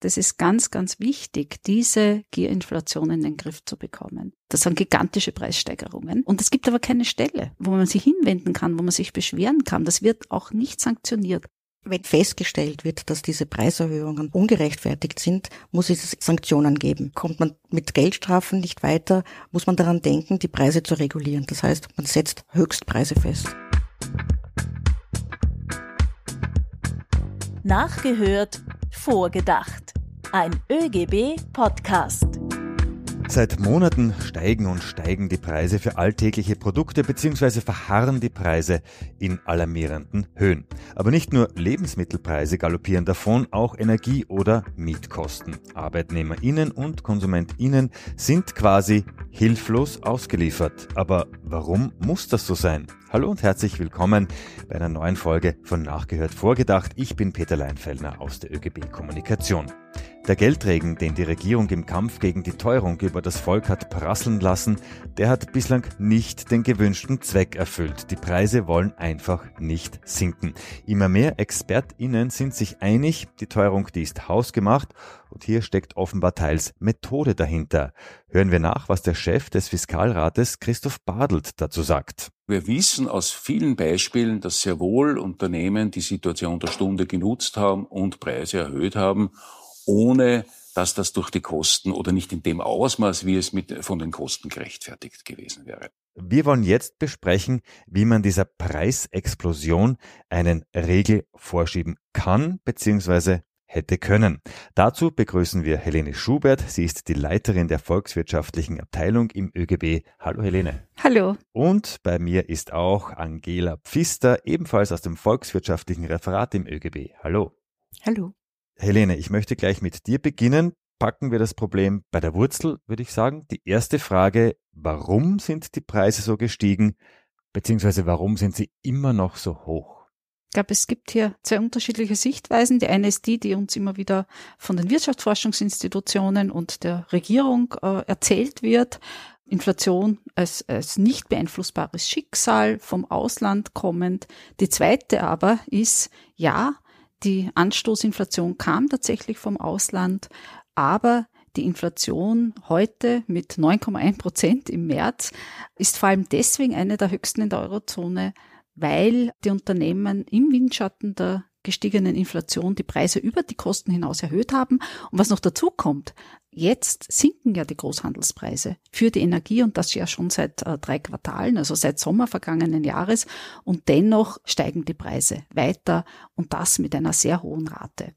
Das ist ganz, ganz wichtig, diese Gierinflation in den Griff zu bekommen. Das sind gigantische Preissteigerungen. Und es gibt aber keine Stelle, wo man sich hinwenden kann, wo man sich beschweren kann. Das wird auch nicht sanktioniert. Wenn festgestellt wird, dass diese Preiserhöhungen ungerechtfertigt sind, muss es Sanktionen geben. Kommt man mit Geldstrafen nicht weiter, muss man daran denken, die Preise zu regulieren. Das heißt, man setzt Höchstpreise fest. Nachgehört, vorgedacht. Ein ÖGB-Podcast. Seit Monaten steigen und steigen die Preise für alltägliche Produkte bzw. verharren die Preise in alarmierenden Höhen. Aber nicht nur Lebensmittelpreise galoppieren davon, auch Energie- oder Mietkosten. Arbeitnehmerinnen und Konsumentinnen sind quasi hilflos ausgeliefert. Aber warum muss das so sein? Hallo und herzlich willkommen bei einer neuen Folge von Nachgehört Vorgedacht. Ich bin Peter Leinfellner aus der ÖGB Kommunikation. Der Geldregen, den die Regierung im Kampf gegen die Teuerung über das Volk hat prasseln lassen, der hat bislang nicht den gewünschten Zweck erfüllt. Die Preise wollen einfach nicht sinken. Immer mehr ExpertInnen sind sich einig, die Teuerung, die ist hausgemacht und hier steckt offenbar teils Methode dahinter. Hören wir nach, was der Chef des Fiskalrates Christoph Badelt dazu sagt. Wir wissen aus vielen Beispielen, dass sehr wohl Unternehmen die Situation der Stunde genutzt haben und Preise erhöht haben ohne dass das durch die Kosten oder nicht in dem Ausmaß, wie es mit, von den Kosten gerechtfertigt gewesen wäre. Wir wollen jetzt besprechen, wie man dieser Preisexplosion einen Regel vorschieben kann bzw. hätte können. Dazu begrüßen wir Helene Schubert. Sie ist die Leiterin der volkswirtschaftlichen Abteilung im ÖGB. Hallo Helene. Hallo. Und bei mir ist auch Angela Pfister, ebenfalls aus dem volkswirtschaftlichen Referat im ÖGB. Hallo. Hallo. Helene, ich möchte gleich mit dir beginnen. Packen wir das Problem bei der Wurzel, würde ich sagen. Die erste Frage, warum sind die Preise so gestiegen, beziehungsweise warum sind sie immer noch so hoch? Ich glaube, es gibt hier zwei unterschiedliche Sichtweisen. Die eine ist die, die uns immer wieder von den Wirtschaftsforschungsinstitutionen und der Regierung äh, erzählt wird. Inflation als, als nicht beeinflussbares Schicksal vom Ausland kommend. Die zweite aber ist, ja, die Anstoßinflation kam tatsächlich vom Ausland, aber die Inflation heute mit 9,1 Prozent im März ist vor allem deswegen eine der höchsten in der Eurozone, weil die Unternehmen im Windschatten der gestiegenen Inflation die Preise über die Kosten hinaus erhöht haben. Und was noch dazu kommt, jetzt sinken ja die Großhandelspreise für die Energie und das ja schon seit äh, drei Quartalen, also seit Sommer vergangenen Jahres. Und dennoch steigen die Preise weiter und das mit einer sehr hohen Rate.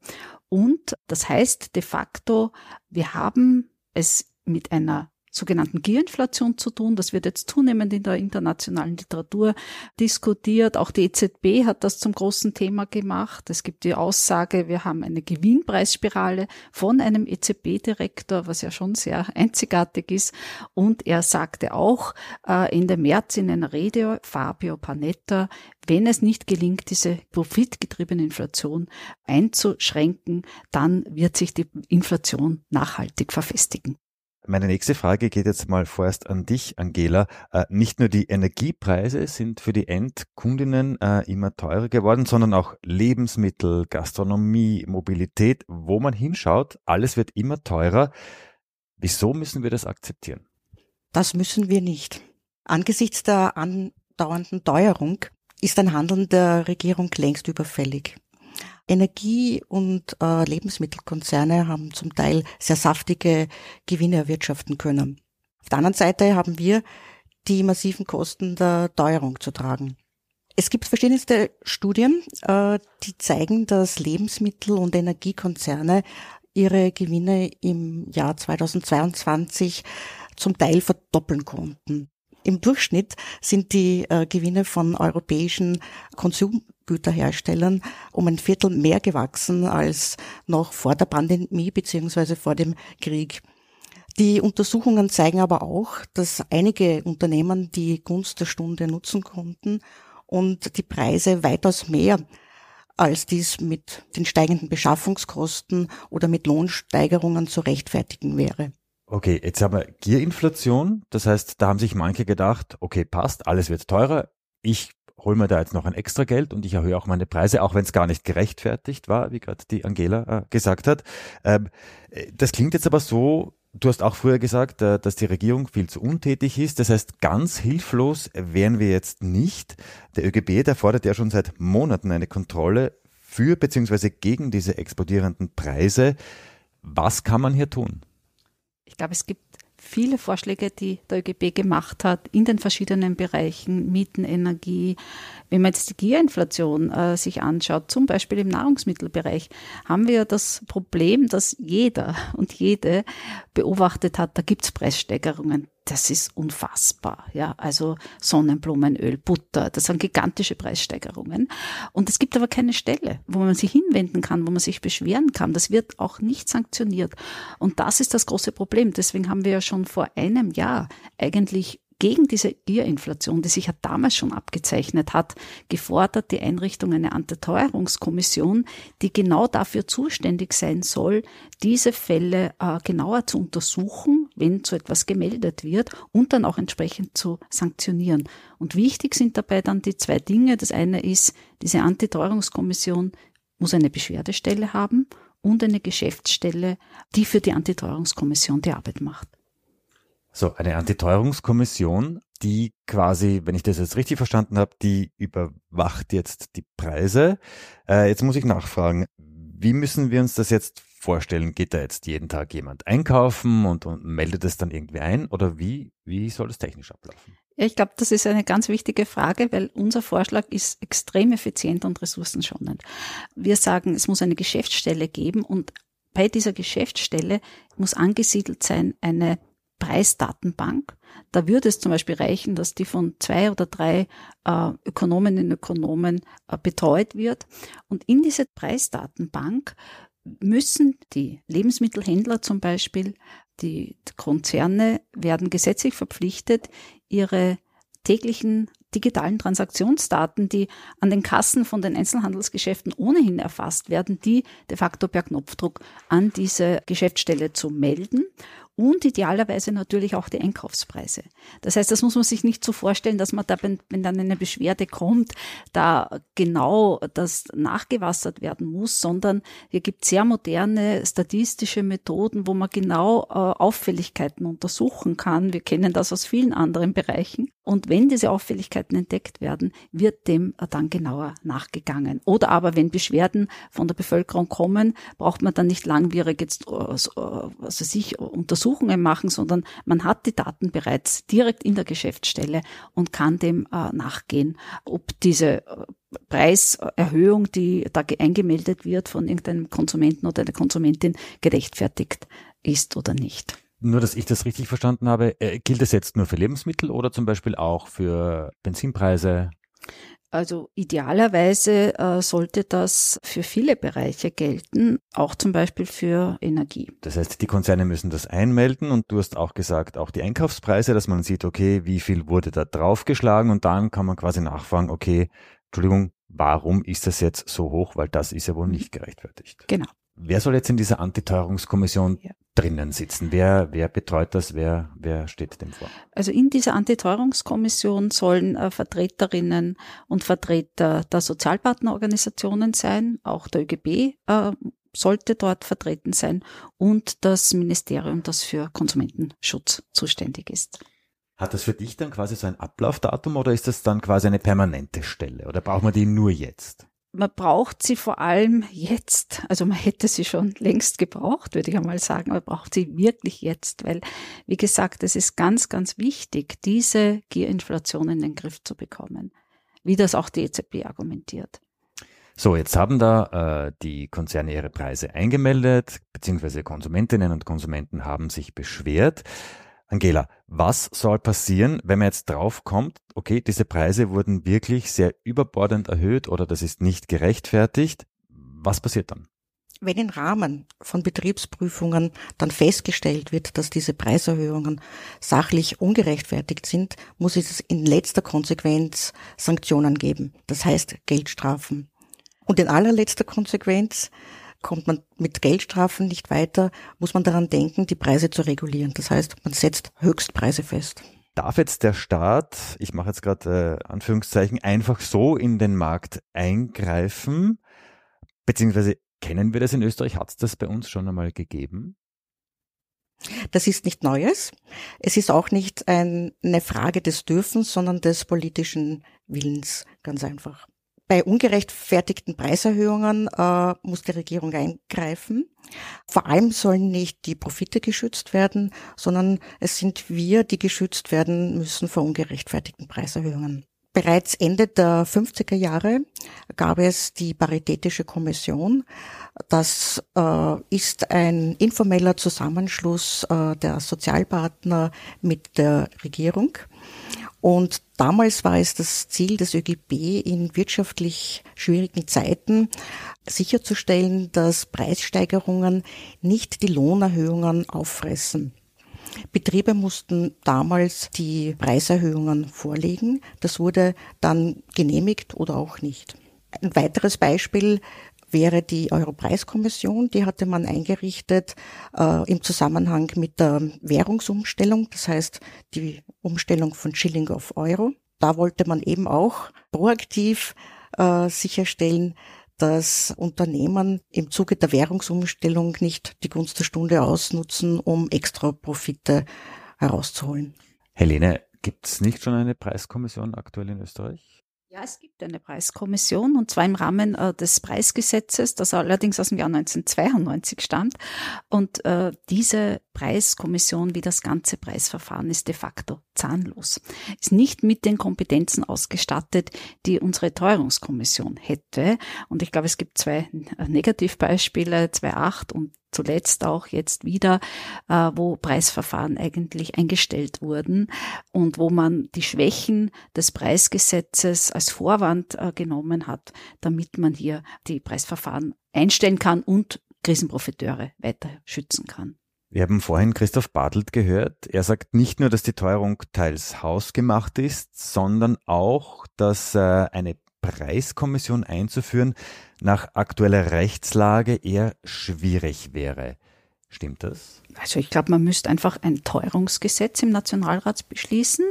Und das heißt de facto, wir haben es mit einer sogenannten Gierinflation zu tun. Das wird jetzt zunehmend in der internationalen Literatur diskutiert. Auch die EZB hat das zum großen Thema gemacht. Es gibt die Aussage, wir haben eine Gewinnpreisspirale von einem EZB-Direktor, was ja schon sehr einzigartig ist. Und er sagte auch äh, Ende März in einer Rede, Fabio Panetta, wenn es nicht gelingt, diese profitgetriebene Inflation einzuschränken, dann wird sich die Inflation nachhaltig verfestigen. Meine nächste Frage geht jetzt mal vorerst an dich, Angela. Äh, nicht nur die Energiepreise sind für die Endkundinnen äh, immer teurer geworden, sondern auch Lebensmittel, Gastronomie, Mobilität, wo man hinschaut, alles wird immer teurer. Wieso müssen wir das akzeptieren? Das müssen wir nicht. Angesichts der andauernden Teuerung ist ein Handeln der Regierung längst überfällig. Energie- und äh, Lebensmittelkonzerne haben zum Teil sehr saftige Gewinne erwirtschaften können. Auf der anderen Seite haben wir die massiven Kosten der Teuerung zu tragen. Es gibt verschiedenste Studien, äh, die zeigen, dass Lebensmittel- und Energiekonzerne ihre Gewinne im Jahr 2022 zum Teil verdoppeln konnten. Im Durchschnitt sind die äh, Gewinne von europäischen Konsumgüterherstellern um ein Viertel mehr gewachsen als noch vor der Pandemie beziehungsweise vor dem Krieg. Die Untersuchungen zeigen aber auch, dass einige Unternehmen die Gunst der Stunde nutzen konnten und die Preise weitaus mehr als dies mit den steigenden Beschaffungskosten oder mit Lohnsteigerungen zu rechtfertigen wäre. Okay, jetzt haben wir Gierinflation. Das heißt, da haben sich manche gedacht, okay, passt, alles wird teurer. Ich hol mir da jetzt noch ein extra Geld und ich erhöhe auch meine Preise, auch wenn es gar nicht gerechtfertigt war, wie gerade die Angela äh, gesagt hat. Ähm, äh, das klingt jetzt aber so, Du hast auch früher gesagt, äh, dass die Regierung viel zu untätig ist. Das heißt, ganz hilflos wären wir jetzt nicht. Der ÖGB, der fordert ja schon seit Monaten eine Kontrolle für bzw. gegen diese explodierenden Preise. Was kann man hier tun? Ich glaube, es gibt viele Vorschläge, die der ÖGB gemacht hat in den verschiedenen Bereichen, Mieten, Energie. Wenn man jetzt die Gierinflation äh, sich anschaut, zum Beispiel im Nahrungsmittelbereich, haben wir das Problem, dass jeder und jede beobachtet hat, da gibt es Preissteigerungen das ist unfassbar. Ja, also Sonnenblumenöl, Butter, das sind gigantische Preissteigerungen. Und es gibt aber keine Stelle, wo man sich hinwenden kann, wo man sich beschweren kann. Das wird auch nicht sanktioniert. Und das ist das große Problem. Deswegen haben wir ja schon vor einem Jahr eigentlich gegen diese Gierinflation, die sich ja damals schon abgezeichnet hat, gefordert die Einrichtung einer Antiteuerungskommission, die genau dafür zuständig sein soll, diese Fälle äh, genauer zu untersuchen, wenn so etwas gemeldet wird und dann auch entsprechend zu sanktionieren. Und wichtig sind dabei dann die zwei Dinge. Das eine ist, diese Antiteuerungskommission muss eine Beschwerdestelle haben und eine Geschäftsstelle, die für die Antiteuerungskommission die Arbeit macht. So, eine Antiteuerungskommission, die quasi, wenn ich das jetzt richtig verstanden habe, die überwacht jetzt die Preise. Äh, jetzt muss ich nachfragen, wie müssen wir uns das jetzt vorstellen? Geht da jetzt jeden Tag jemand einkaufen und, und meldet es dann irgendwie ein? Oder wie, wie soll das technisch ablaufen? Ich glaube, das ist eine ganz wichtige Frage, weil unser Vorschlag ist extrem effizient und ressourcenschonend. Wir sagen, es muss eine Geschäftsstelle geben und bei dieser Geschäftsstelle muss angesiedelt sein eine Preisdatenbank. Da würde es zum Beispiel reichen, dass die von zwei oder drei äh, Ökonominnen und Ökonomen äh, betreut wird. Und in diese Preisdatenbank müssen. Die Lebensmittelhändler zum Beispiel, die Konzerne werden gesetzlich verpflichtet, ihre täglichen digitalen Transaktionsdaten, die an den Kassen von den Einzelhandelsgeschäften ohnehin erfasst werden, die de facto per Knopfdruck an diese Geschäftsstelle zu melden und idealerweise natürlich auch die Einkaufspreise. Das heißt, das muss man sich nicht so vorstellen, dass man da, wenn, wenn dann eine Beschwerde kommt, da genau das nachgewassert werden muss, sondern hier gibt sehr moderne statistische Methoden, wo man genau äh, Auffälligkeiten untersuchen kann. Wir kennen das aus vielen anderen Bereichen. Und wenn diese Auffälligkeiten entdeckt werden, wird dem dann genauer nachgegangen. Oder aber wenn Beschwerden von der Bevölkerung kommen, braucht man dann nicht langwierig jetzt also sich Untersuchungen machen, sondern man hat die Daten bereits direkt in der Geschäftsstelle und kann dem äh, nachgehen, ob diese Preiserhöhung, die da eingemeldet wird von irgendeinem Konsumenten oder einer Konsumentin, gerechtfertigt ist oder nicht. Nur, dass ich das richtig verstanden habe, äh, gilt es jetzt nur für Lebensmittel oder zum Beispiel auch für Benzinpreise? Also idealerweise äh, sollte das für viele Bereiche gelten, auch zum Beispiel für Energie. Das heißt, die Konzerne müssen das einmelden und du hast auch gesagt, auch die Einkaufspreise, dass man sieht, okay, wie viel wurde da draufgeschlagen und dann kann man quasi nachfragen, okay, Entschuldigung, warum ist das jetzt so hoch? Weil das ist ja wohl nicht gerechtfertigt. Genau. Wer soll jetzt in dieser Antiteuerungskommission ja. Drinnen sitzen? Wer, wer betreut das? Wer, wer steht dem vor? Also in dieser Antiteuerungskommission sollen äh, Vertreterinnen und Vertreter der Sozialpartnerorganisationen sein, auch der ÖGB äh, sollte dort vertreten sein und das Ministerium, das für Konsumentenschutz zuständig ist. Hat das für dich dann quasi so ein Ablaufdatum oder ist das dann quasi eine permanente Stelle oder braucht man die nur jetzt? Man braucht sie vor allem jetzt. Also man hätte sie schon längst gebraucht, würde ich einmal sagen, aber braucht sie wirklich jetzt, weil, wie gesagt, es ist ganz, ganz wichtig, diese Gierinflation in den Griff zu bekommen, wie das auch die EZB argumentiert. So, jetzt haben da äh, die Konzerne ihre Preise eingemeldet, beziehungsweise Konsumentinnen und Konsumenten haben sich beschwert. Angela, was soll passieren, wenn man jetzt draufkommt, okay, diese Preise wurden wirklich sehr überbordend erhöht oder das ist nicht gerechtfertigt? Was passiert dann? Wenn im Rahmen von Betriebsprüfungen dann festgestellt wird, dass diese Preiserhöhungen sachlich ungerechtfertigt sind, muss es in letzter Konsequenz Sanktionen geben. Das heißt Geldstrafen. Und in allerletzter Konsequenz kommt man mit Geldstrafen nicht weiter, muss man daran denken, die Preise zu regulieren. Das heißt, man setzt Höchstpreise fest. Darf jetzt der Staat, ich mache jetzt gerade äh, Anführungszeichen, einfach so in den Markt eingreifen? Beziehungsweise kennen wir das in Österreich? Hat es das bei uns schon einmal gegeben? Das ist nicht Neues. Es ist auch nicht ein, eine Frage des Dürfens, sondern des politischen Willens, ganz einfach. Bei ungerechtfertigten Preiserhöhungen äh, muss die Regierung eingreifen. Vor allem sollen nicht die Profite geschützt werden, sondern es sind wir, die geschützt werden müssen vor ungerechtfertigten Preiserhöhungen. Bereits Ende der 50er Jahre gab es die Paritätische Kommission. Das äh, ist ein informeller Zusammenschluss äh, der Sozialpartner mit der Regierung. Und damals war es das Ziel des ÖGB, in wirtschaftlich schwierigen Zeiten sicherzustellen, dass Preissteigerungen nicht die Lohnerhöhungen auffressen. Betriebe mussten damals die Preiserhöhungen vorlegen. Das wurde dann genehmigt oder auch nicht. Ein weiteres Beispiel wäre die Europreiskommission. Die hatte man eingerichtet äh, im Zusammenhang mit der Währungsumstellung, das heißt die Umstellung von Schilling auf Euro. Da wollte man eben auch proaktiv äh, sicherstellen, dass Unternehmen im Zuge der Währungsumstellung nicht die Gunst der Stunde ausnutzen, um extra Profite herauszuholen. Helene, gibt es nicht schon eine Preiskommission aktuell in Österreich? Ja, es gibt eine Preiskommission und zwar im Rahmen äh, des Preisgesetzes, das allerdings aus dem Jahr 1992 stammt. Und äh, diese Preiskommission wie das ganze Preisverfahren ist de facto zahnlos. Ist nicht mit den Kompetenzen ausgestattet, die unsere Teuerungskommission hätte. Und ich glaube, es gibt zwei Negativbeispiele, 2.8 und zuletzt auch jetzt wieder, äh, wo Preisverfahren eigentlich eingestellt wurden und wo man die Schwächen des Preisgesetzes als Vorwand äh, genommen hat, damit man hier die Preisverfahren einstellen kann und Krisenprofiteure weiter schützen kann. Wir haben vorhin Christoph Bartelt gehört. Er sagt nicht nur, dass die Teuerung teils hausgemacht ist, sondern auch, dass äh, eine Preiskommission einzuführen nach aktueller Rechtslage eher schwierig wäre. Stimmt das? Also ich glaube, man müsste einfach ein Teuerungsgesetz im Nationalrat beschließen,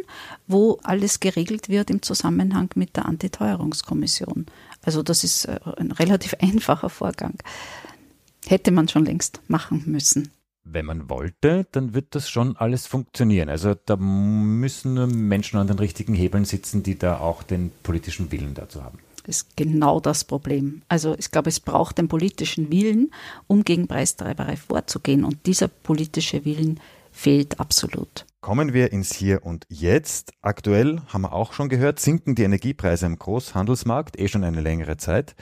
wo alles geregelt wird im Zusammenhang mit der Antiteuerungskommission. Also das ist äh, ein relativ einfacher Vorgang. Hätte man schon längst machen müssen. Wenn man wollte, dann wird das schon alles funktionieren. Also da müssen nur Menschen an den richtigen Hebeln sitzen, die da auch den politischen Willen dazu haben. Das ist genau das Problem. Also ich glaube, es braucht den politischen Willen, um gegen Preistreiberei vorzugehen. Und dieser politische Willen fehlt absolut. Kommen wir ins Hier und Jetzt. Aktuell haben wir auch schon gehört, sinken die Energiepreise im Großhandelsmarkt eh schon eine längere Zeit.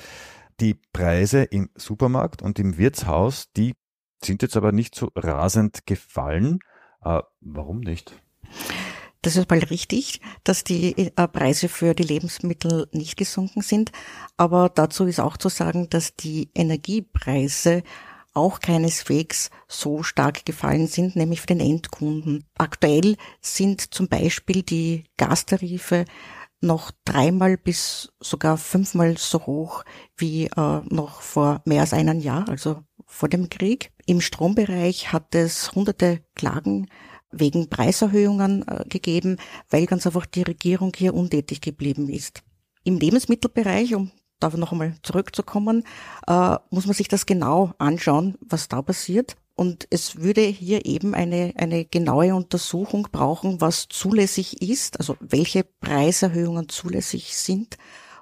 Die Preise im Supermarkt und im Wirtshaus, die sind jetzt aber nicht so rasend gefallen. Äh, warum nicht? Das ist mal richtig, dass die äh, Preise für die Lebensmittel nicht gesunken sind. Aber dazu ist auch zu sagen, dass die Energiepreise auch keineswegs so stark gefallen sind, nämlich für den Endkunden. Aktuell sind zum Beispiel die Gastarife noch dreimal bis sogar fünfmal so hoch wie äh, noch vor mehr als einem Jahr, also vor dem Krieg. Im Strombereich hat es hunderte Klagen wegen Preiserhöhungen äh, gegeben, weil ganz einfach die Regierung hier untätig geblieben ist. Im Lebensmittelbereich, um da noch einmal zurückzukommen, äh, muss man sich das genau anschauen, was da passiert. Und es würde hier eben eine, eine genaue Untersuchung brauchen, was zulässig ist, also welche Preiserhöhungen zulässig sind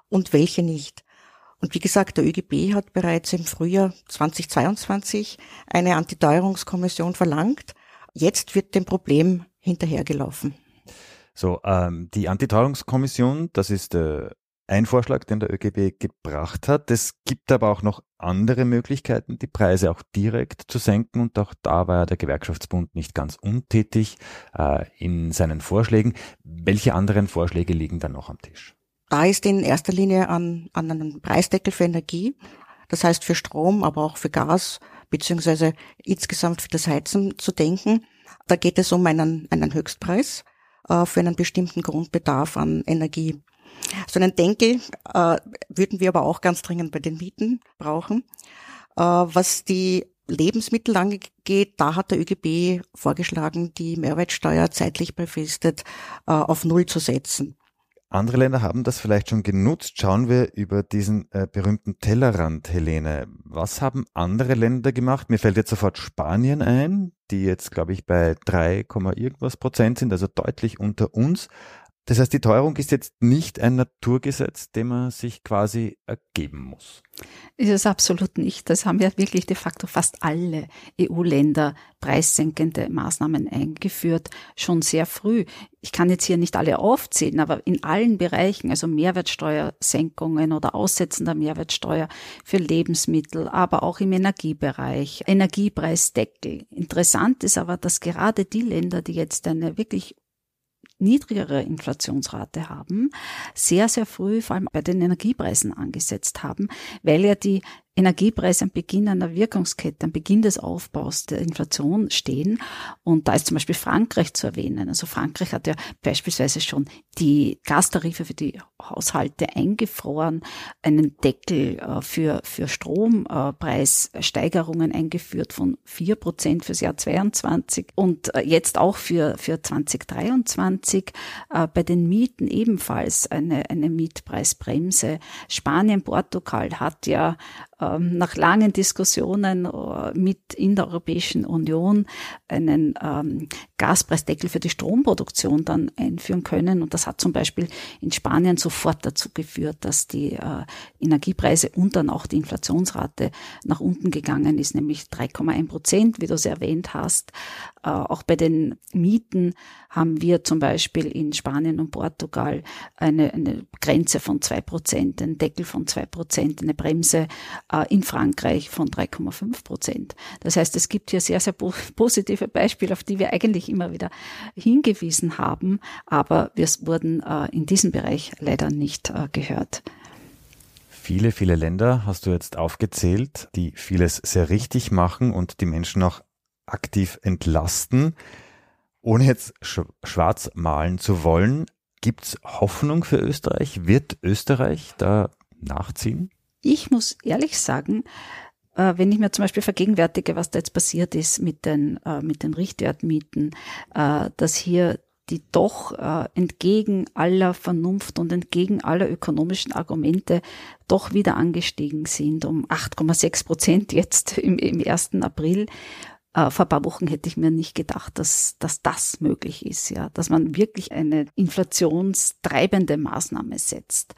und welche nicht. Und wie gesagt, der ÖGB hat bereits im Frühjahr 2022 eine Antiteuerungskommission verlangt. Jetzt wird dem Problem hinterhergelaufen. So, ähm, die Antiteuerungskommission, das ist äh, ein Vorschlag, den der ÖGB gebracht hat. Es gibt aber auch noch andere Möglichkeiten, die Preise auch direkt zu senken. Und auch da war ja der Gewerkschaftsbund nicht ganz untätig äh, in seinen Vorschlägen. Welche anderen Vorschläge liegen dann noch am Tisch? Da ist in erster Linie an, an einen Preisdeckel für Energie, das heißt für Strom, aber auch für Gas, beziehungsweise insgesamt für das Heizen zu denken. Da geht es um einen, einen Höchstpreis äh, für einen bestimmten Grundbedarf an Energie. So einen Denkel äh, würden wir aber auch ganz dringend bei den Mieten brauchen. Äh, was die Lebensmittel angeht, da hat der ÖGB vorgeschlagen, die Mehrwertsteuer zeitlich befristet äh, auf Null zu setzen. Andere Länder haben das vielleicht schon genutzt. Schauen wir über diesen äh, berühmten Tellerrand, Helene. Was haben andere Länder gemacht? Mir fällt jetzt sofort Spanien ein, die jetzt, glaube ich, bei 3, irgendwas Prozent sind, also deutlich unter uns. Das heißt, die Teuerung ist jetzt nicht ein Naturgesetz, dem man sich quasi ergeben muss. Ist es absolut nicht. Das haben ja wirklich de facto fast alle EU-Länder preissenkende Maßnahmen eingeführt, schon sehr früh. Ich kann jetzt hier nicht alle aufzählen, aber in allen Bereichen, also Mehrwertsteuersenkungen oder Aussetzen der Mehrwertsteuer für Lebensmittel, aber auch im Energiebereich, Energiepreisdeckel. Interessant ist aber, dass gerade die Länder, die jetzt eine wirklich niedrigere Inflationsrate haben, sehr, sehr früh vor allem bei den Energiepreisen angesetzt haben, weil ja die Energiepreise am Beginn einer Wirkungskette, am Beginn des Aufbaus der Inflation stehen. Und da ist zum Beispiel Frankreich zu erwähnen. Also Frankreich hat ja beispielsweise schon die Gastarife für die Haushalte eingefroren, einen Deckel äh, für, für Strompreissteigerungen eingeführt von vier Prozent fürs Jahr 22 und äh, jetzt auch für, für 2023 äh, bei den Mieten ebenfalls eine, eine Mietpreisbremse. Spanien, Portugal hat ja ähm, nach langen Diskussionen mit in der Europäischen Union einen ähm, Gaspreisdeckel für die Stromproduktion dann einführen können. Und das hat zum Beispiel in Spanien sofort dazu geführt, dass die äh, Energiepreise und dann auch die Inflationsrate nach unten gegangen ist, nämlich 3,1 Prozent, wie du es erwähnt hast. Äh, auch bei den Mieten haben wir zum Beispiel in Spanien und Portugal eine, eine Grenze von zwei Prozent, einen Deckel von zwei Prozent, eine Bremse äh, in Frankreich von 3,5 Prozent. Das heißt, es gibt hier sehr, sehr positive Beispiele, auf die wir eigentlich immer wieder hingewiesen haben, aber wir wurden äh, in diesem Bereich leider nicht gehört. Viele, viele Länder hast du jetzt aufgezählt, die vieles sehr richtig machen und die Menschen auch aktiv entlasten. Ohne jetzt schwarz malen zu wollen, gibt es Hoffnung für Österreich? Wird Österreich da nachziehen? Ich muss ehrlich sagen, äh, wenn ich mir zum Beispiel vergegenwärtige, was da jetzt passiert ist mit den, äh, mit den Richtwertmieten, äh, dass hier die doch entgegen aller Vernunft und entgegen aller ökonomischen Argumente doch wieder angestiegen sind um 8,6 Prozent jetzt im, im 1. April äh, vor ein paar Wochen hätte ich mir nicht gedacht, dass, dass das möglich ist, ja, dass man wirklich eine inflationstreibende Maßnahme setzt.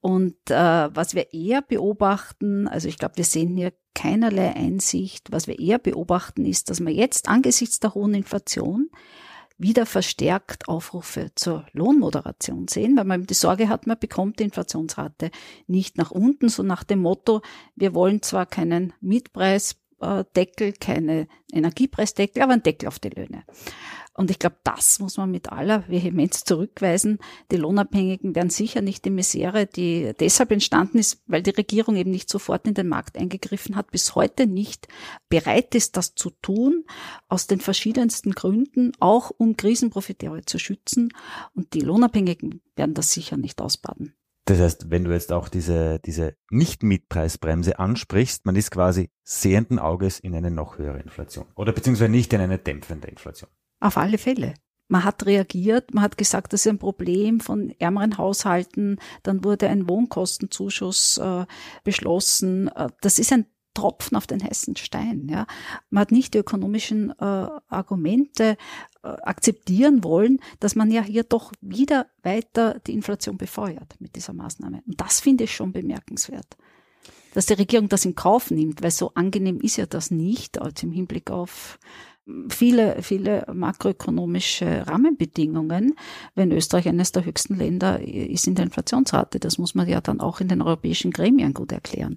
Und äh, was wir eher beobachten, also ich glaube, wir sehen hier keinerlei Einsicht. Was wir eher beobachten, ist, dass man jetzt angesichts der hohen Inflation wieder verstärkt Aufrufe zur Lohnmoderation sehen, weil man die Sorge hat, man bekommt die Inflationsrate nicht nach unten, so nach dem Motto, wir wollen zwar keinen Mietpreis Deckel, keine Energiepreisdeckel, aber ein Deckel auf die Löhne. Und ich glaube, das muss man mit aller Vehemenz zurückweisen. Die Lohnabhängigen werden sicher nicht die Misere, die deshalb entstanden ist, weil die Regierung eben nicht sofort in den Markt eingegriffen hat, bis heute nicht bereit ist, das zu tun, aus den verschiedensten Gründen, auch um Krisenprofiteure zu schützen. Und die Lohnabhängigen werden das sicher nicht ausbaden. Das heißt, wenn du jetzt auch diese, diese Nicht-Mietpreisbremse ansprichst, man ist quasi sehenden Auges in eine noch höhere Inflation. Oder beziehungsweise nicht in eine dämpfende Inflation. Auf alle Fälle. Man hat reagiert, man hat gesagt, das ist ein Problem von ärmeren Haushalten. Dann wurde ein Wohnkostenzuschuss äh, beschlossen. Äh, das ist ein Tropfen auf den heißen Stein. Ja. Man hat nicht die ökonomischen äh, Argumente äh, akzeptieren wollen, dass man ja hier doch wieder weiter die Inflation befeuert mit dieser Maßnahme. Und das finde ich schon bemerkenswert. Dass die Regierung das in Kauf nimmt, weil so angenehm ist ja das nicht, als im Hinblick auf viele, viele makroökonomische Rahmenbedingungen, wenn Österreich eines der höchsten Länder ist in der Inflationsrate. Das muss man ja dann auch in den europäischen Gremien gut erklären.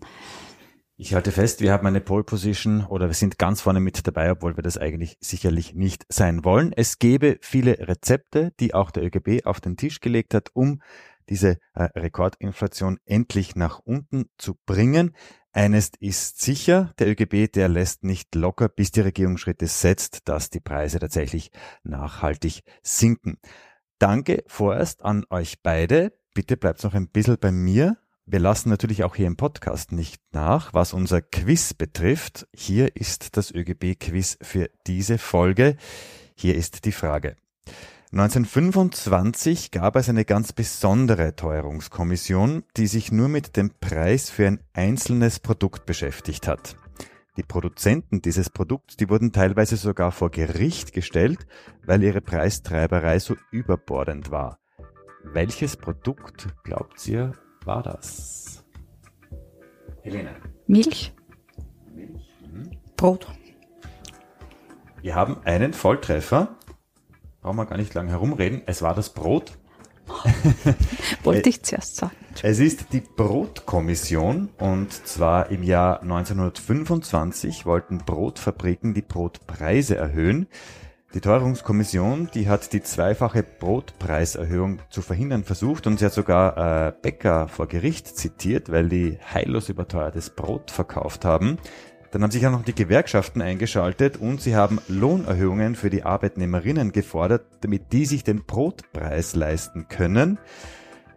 Ich halte fest, wir haben eine Pole Position oder wir sind ganz vorne mit dabei, obwohl wir das eigentlich sicherlich nicht sein wollen. Es gäbe viele Rezepte, die auch der ÖGB auf den Tisch gelegt hat, um diese äh, Rekordinflation endlich nach unten zu bringen. Eines ist sicher, der ÖGB, der lässt nicht locker, bis die Regierung Schritte setzt, dass die Preise tatsächlich nachhaltig sinken. Danke vorerst an euch beide. Bitte bleibt noch ein bisschen bei mir Wir lassen natürlich auch hier im Podcast nicht nach, was unser Quiz betrifft. Hier ist das ÖGB-Quiz für diese Folge. Hier ist die Frage. 1925 gab es eine ganz besondere Teuerungskommission, die sich nur mit dem Preis für ein einzelnes Produkt beschäftigt hat. Die Produzenten dieses Produkts, die wurden teilweise sogar vor Gericht gestellt, weil ihre Preistreiberei so überbordend war. Welches Produkt, glaubt ihr, war das? Helene. Milch. Milch. Brot. Wir haben einen Volltreffer. Brauchen wir gar nicht lange herumreden. Es war das Brot. Wollte ich zuerst sagen. Es ist die Brotkommission und zwar im Jahr 1925 wollten Brotfabriken die Brotpreise erhöhen. Die Teuerungskommission, die hat die zweifache Brotpreiserhöhung zu verhindern versucht und sie hat sogar äh, Bäcker vor Gericht zitiert, weil die heillos überteuertes Brot verkauft haben. Dann haben sich auch noch die Gewerkschaften eingeschaltet und sie haben Lohnerhöhungen für die Arbeitnehmerinnen gefordert, damit die sich den Brotpreis leisten können.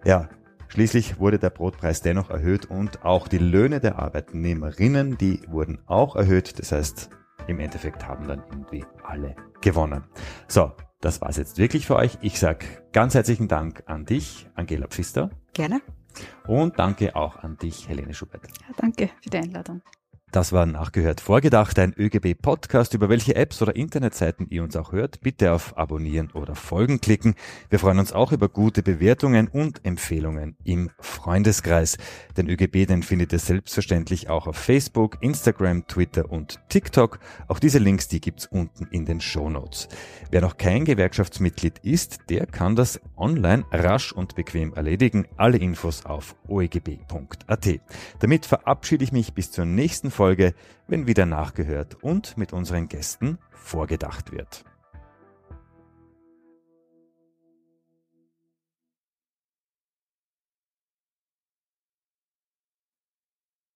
Ja, schließlich wurde der Brotpreis dennoch erhöht und auch die Löhne der Arbeitnehmerinnen, die wurden auch erhöht. Das heißt, im Endeffekt haben dann irgendwie alle gewonnen. So, das war's jetzt wirklich für euch. Ich sag ganz herzlichen Dank an dich, Angela Pfister. Gerne. Und danke auch an dich, Helene Schubert. Ja, danke für die Einladung. Das war nachgehört vorgedacht, ein ÖGB-Podcast, über welche Apps oder Internetseiten ihr uns auch hört. Bitte auf Abonnieren oder Folgen klicken. Wir freuen uns auch über gute Bewertungen und Empfehlungen im Freundeskreis. Den ÖGB, den findet ihr selbstverständlich auch auf Facebook, Instagram, Twitter und TikTok. Auch diese Links, die gibt's unten in den Show Notes. Wer noch kein Gewerkschaftsmitglied ist, der kann das online rasch und bequem erledigen. Alle Infos auf oegb.at. Damit verabschiede ich mich bis zur nächsten Folge, wenn wieder nachgehört und mit unseren Gästen vorgedacht wird.